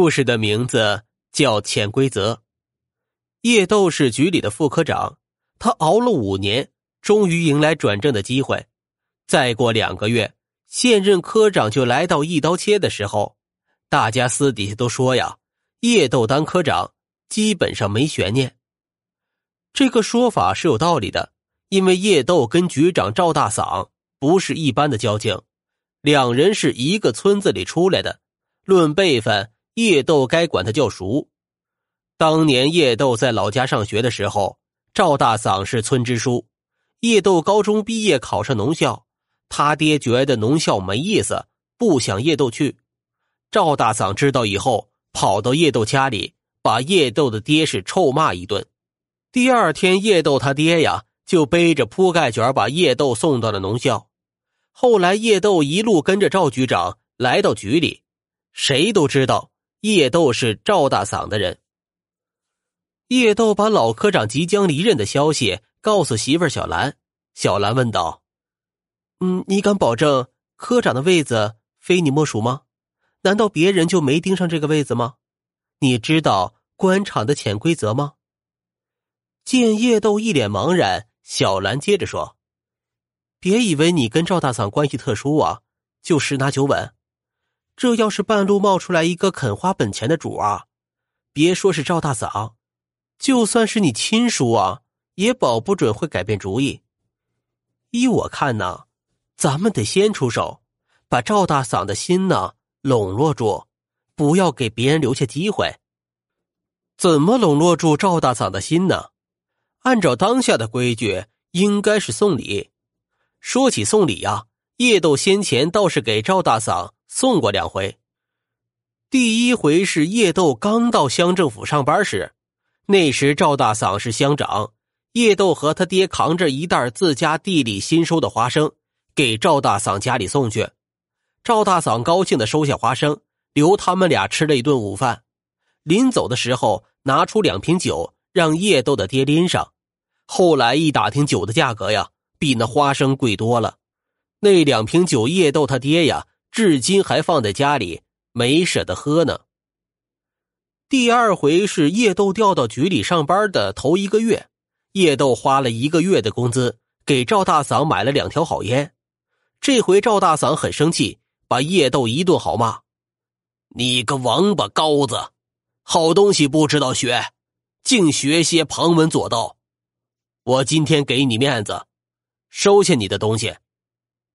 故事的名字叫《潜规则》。叶豆是局里的副科长，他熬了五年，终于迎来转正的机会。再过两个月，现任科长就来到一刀切的时候。大家私底下都说呀，叶豆当科长基本上没悬念。这个说法是有道理的，因为叶豆跟局长赵大嗓不是一般的交情，两人是一个村子里出来的，论辈分。叶豆该管他叫叔。当年叶豆在老家上学的时候，赵大嗓是村支书。叶豆高中毕业考上农校，他爹觉得农校没意思，不想叶豆去。赵大嗓知道以后，跑到叶豆家里，把叶豆的爹是臭骂一顿。第二天，叶豆他爹呀就背着铺盖卷把叶豆送到了农校。后来，叶豆一路跟着赵局长来到局里，谁都知道。叶豆是赵大嗓的人。叶豆把老科长即将离任的消息告诉媳妇小兰。小兰问道：“嗯，你敢保证科长的位子非你莫属吗？难道别人就没盯上这个位子吗？你知道官场的潜规则吗？”见叶豆一脸茫然，小兰接着说：“别以为你跟赵大嗓关系特殊啊，就十拿九稳。”这要是半路冒出来一个肯花本钱的主啊，别说是赵大嫂，就算是你亲叔啊，也保不准会改变主意。依我看呢，咱们得先出手，把赵大嫂的心呢笼络住，不要给别人留下机会。怎么笼络住赵大嫂的心呢？按照当下的规矩，应该是送礼。说起送礼呀，叶豆先前倒是给赵大嫂。送过两回，第一回是叶豆刚到乡政府上班时，那时赵大嗓是乡长，叶豆和他爹扛着一袋自家地里新收的花生给赵大嗓家里送去，赵大嗓高兴的收下花生，留他们俩吃了一顿午饭，临走的时候拿出两瓶酒让叶豆的爹拎上，后来一打听酒的价格呀，比那花生贵多了，那两瓶酒叶豆他爹呀。至今还放在家里，没舍得喝呢。第二回是叶豆调到局里上班的头一个月，叶豆花了一个月的工资给赵大嫂买了两条好烟。这回赵大嫂很生气，把叶豆一顿好骂：“你个王八羔子，好东西不知道学，净学些旁门左道。我今天给你面子，收下你的东西，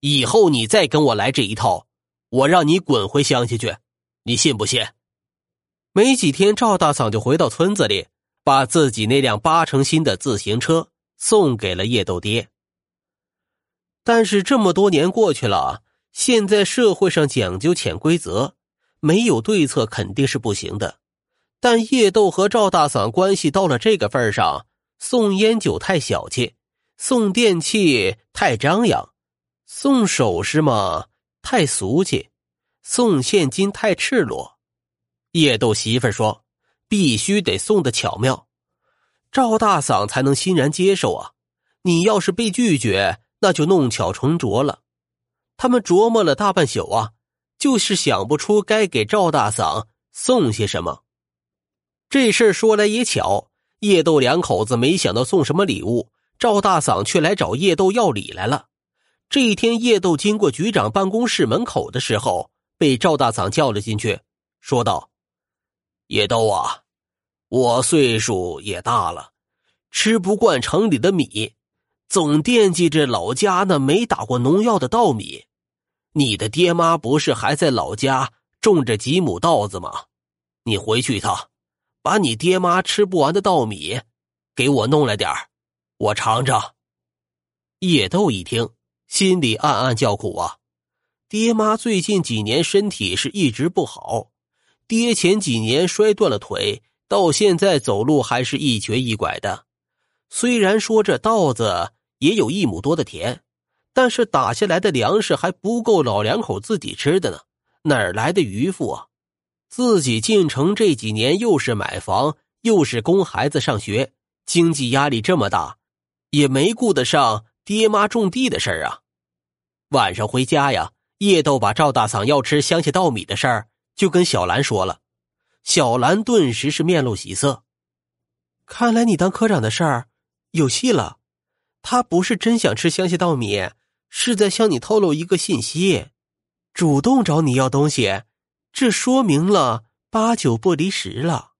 以后你再跟我来这一套。”我让你滚回乡下去，你信不信？没几天，赵大嫂就回到村子里，把自己那辆八成新的自行车送给了叶豆爹。但是这么多年过去了，现在社会上讲究潜规则，没有对策肯定是不行的。但叶豆和赵大嫂关系到了这个份上，送烟酒太小气，送电器太张扬，送首饰嘛。太俗气，送现金太赤裸。叶豆媳妇说：“必须得送的巧妙，赵大嗓才能欣然接受啊！你要是被拒绝，那就弄巧成拙了。”他们琢磨了大半宿啊，就是想不出该给赵大嗓送些什么。这事说来也巧，叶豆两口子没想到送什么礼物，赵大嗓却来找叶豆要礼来了。这一天，叶豆经过局长办公室门口的时候，被赵大嗓叫了进去，说道：“叶豆啊，我岁数也大了，吃不惯城里的米，总惦记着老家那没打过农药的稻米。你的爹妈不是还在老家种着几亩稻子吗？你回去一趟，把你爹妈吃不完的稻米给我弄来点我尝尝。”叶豆一听。心里暗暗叫苦啊！爹妈最近几年身体是一直不好，爹前几年摔断了腿，到现在走路还是一瘸一拐的。虽然说这稻子也有一亩多的田，但是打下来的粮食还不够老两口自己吃的呢，哪来的余富啊？自己进城这几年又是买房，又是供孩子上学，经济压力这么大，也没顾得上爹妈种地的事儿啊。晚上回家呀，叶豆把赵大嗓要吃乡下稻米的事儿就跟小兰说了。小兰顿时是面露喜色。看来你当科长的事儿有戏了。他不是真想吃乡下稻米，是在向你透露一个信息，主动找你要东西，这说明了八九不离十了。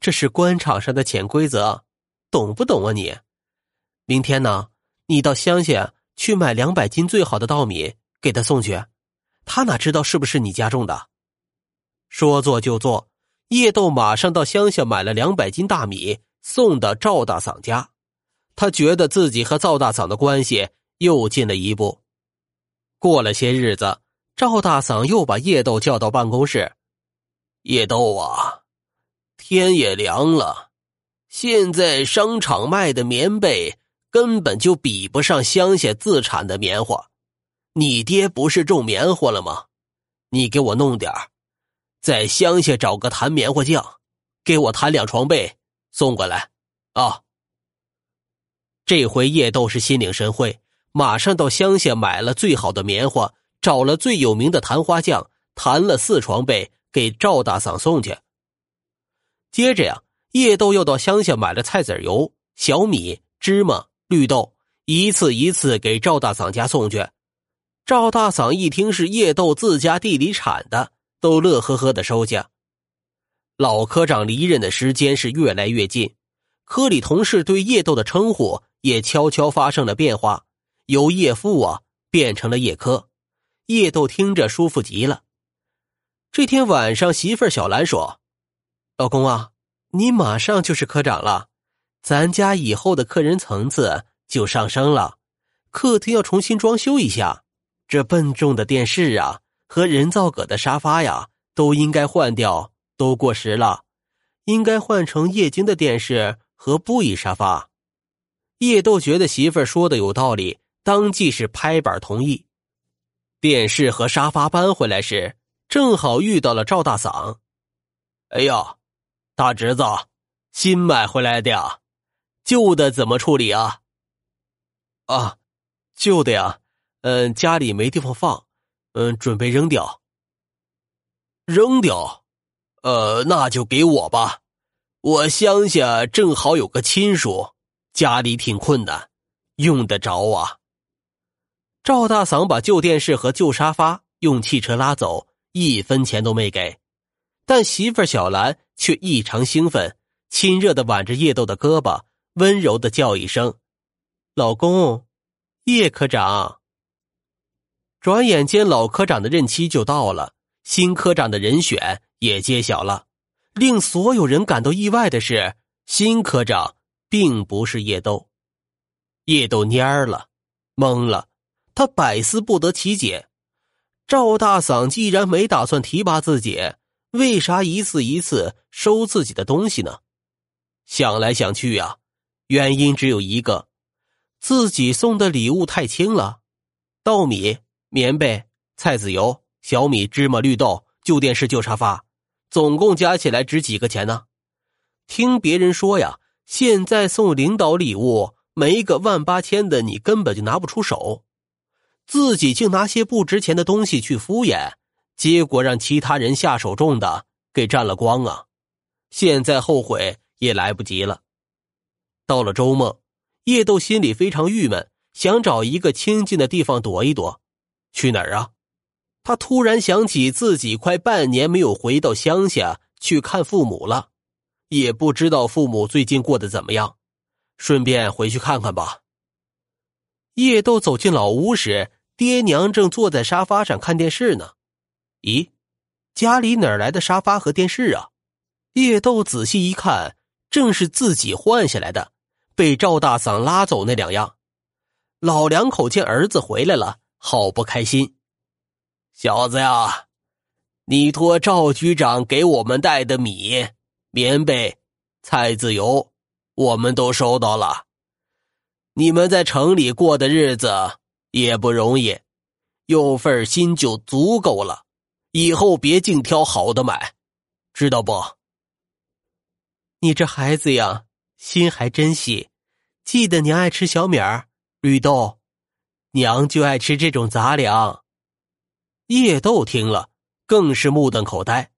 这是官场上的潜规则，懂不懂啊你？明天呢，你到乡下去买两百斤最好的稻米给他送去。他哪知道是不是你家种的？说做就做，叶豆马上到乡下买了两百斤大米，送到赵大嫂家。他觉得自己和赵大嫂的关系又近了一步。过了些日子，赵大嫂又把叶豆叫到办公室：“叶豆啊，天也凉了，现在商场卖的棉被根本就比不上乡下自产的棉花。你爹不是种棉花了吗？你给我弄点在乡下找个弹棉花匠，给我弹两床被送过来，啊。”这回叶豆是心领神会，马上到乡下买了最好的棉花，找了最有名的弹花匠，弹了四床被给赵大嫂送去。接着呀，叶豆又到乡下买了菜籽油、小米、芝麻、绿豆，一次一次给赵大嫂家送去。赵大嫂一听是叶豆自家地里产的，都乐呵呵的收下。老科长离任的时间是越来越近，科里同事对叶豆的称呼。也悄悄发生了变化，由叶父啊变成了叶科，叶豆听着舒服极了。这天晚上，媳妇小兰说：“老公啊，你马上就是科长了，咱家以后的客人层次就上升了。客厅要重新装修一下，这笨重的电视啊和人造革的沙发呀都应该换掉，都过时了，应该换成液晶的电视和布艺沙发。”叶豆觉得媳妇儿说的有道理，当即是拍板同意。电视和沙发搬回来时，正好遇到了赵大嫂。哎呀，大侄子，新买回来的呀，旧的怎么处理啊？啊，旧的呀，嗯，家里没地方放，嗯，准备扔掉。扔掉？呃，那就给我吧，我乡下正好有个亲属。家里挺困难，用得着啊。赵大嗓把旧电视和旧沙发用汽车拉走，一分钱都没给，但媳妇小兰却异常兴奋，亲热的挽着叶豆的胳膊，温柔的叫一声：“老公，叶科长。”转眼间，老科长的任期就到了，新科长的人选也揭晓了。令所有人感到意外的是，新科长。并不是叶豆，叶豆蔫儿了，懵了，他百思不得其解。赵大嗓既然没打算提拔自己，为啥一次一次收自己的东西呢？想来想去呀，原因只有一个：自己送的礼物太轻了。稻米、棉被、菜籽油、小米、芝麻、绿豆、旧电视、旧沙发，总共加起来值几个钱呢？听别人说呀。现在送领导礼物，没个万八千的，你根本就拿不出手。自己竟拿些不值钱的东西去敷衍，结果让其他人下手重的给占了光啊！现在后悔也来不及了。到了周末，叶豆心里非常郁闷，想找一个清静的地方躲一躲。去哪儿啊？他突然想起自己快半年没有回到乡下去看父母了。也不知道父母最近过得怎么样，顺便回去看看吧。叶豆走进老屋时，爹娘正坐在沙发上看电视呢。咦，家里哪来的沙发和电视啊？叶豆仔细一看，正是自己换下来的，被赵大嫂拉走那两样。老两口见儿子回来了，好不开心。小子呀，你托赵局长给我们带的米。棉被、菜籽油，我们都收到了。你们在城里过的日子也不容易，有份心就足够了。以后别净挑好的买，知道不？你这孩子呀，心还真细。记得娘爱吃小米儿、绿豆，娘就爱吃这种杂粮。叶豆听了，更是目瞪口呆。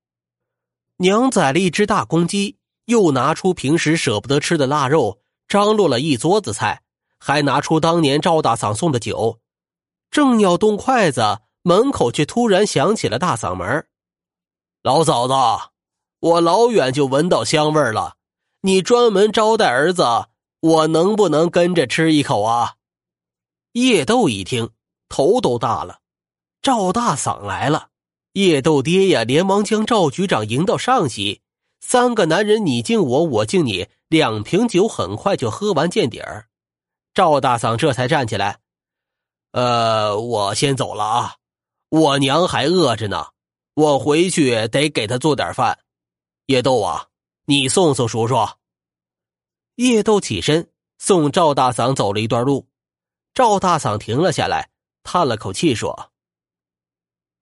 娘宰了一只大公鸡，又拿出平时舍不得吃的腊肉，张罗了一桌子菜，还拿出当年赵大嫂送的酒。正要动筷子，门口却突然响起了大嗓门：“老嫂子，我老远就闻到香味了，你专门招待儿子，我能不能跟着吃一口啊？”叶豆一听，头都大了，赵大嗓来了。叶豆爹呀，连忙将赵局长迎到上席。三个男人你敬我，我敬你，两瓶酒很快就喝完见底儿。赵大嗓这才站起来：“呃，我先走了啊，我娘还饿着呢，我回去得给她做点饭。叶豆啊，你送送叔叔。”叶豆起身送赵大嗓走了一段路。赵大嗓停了下来，叹了口气说：“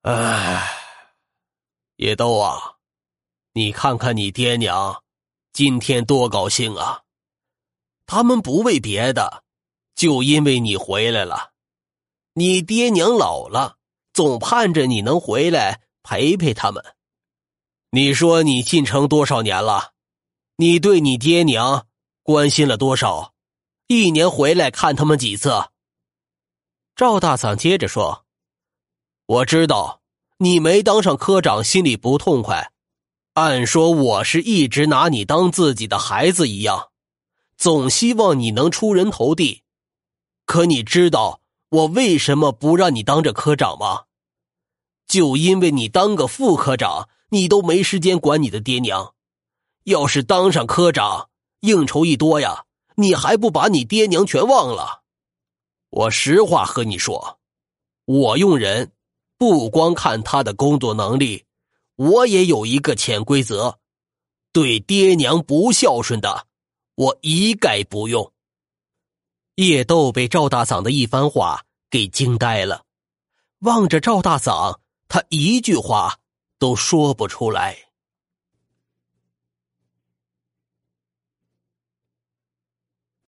唉。”叶豆啊，你看看你爹娘，今天多高兴啊！他们不为别的，就因为你回来了。你爹娘老了，总盼着你能回来陪陪他们。你说你进城多少年了？你对你爹娘关心了多少？一年回来看他们几次？赵大嫂接着说：“我知道。”你没当上科长，心里不痛快。按说我是一直拿你当自己的孩子一样，总希望你能出人头地。可你知道我为什么不让你当这科长吗？就因为你当个副科长，你都没时间管你的爹娘。要是当上科长，应酬一多呀，你还不把你爹娘全忘了？我实话和你说，我用人。不光看他的工作能力，我也有一个潜规则：对爹娘不孝顺的，我一概不用。叶豆被赵大嗓的一番话给惊呆了，望着赵大嗓，他一句话都说不出来。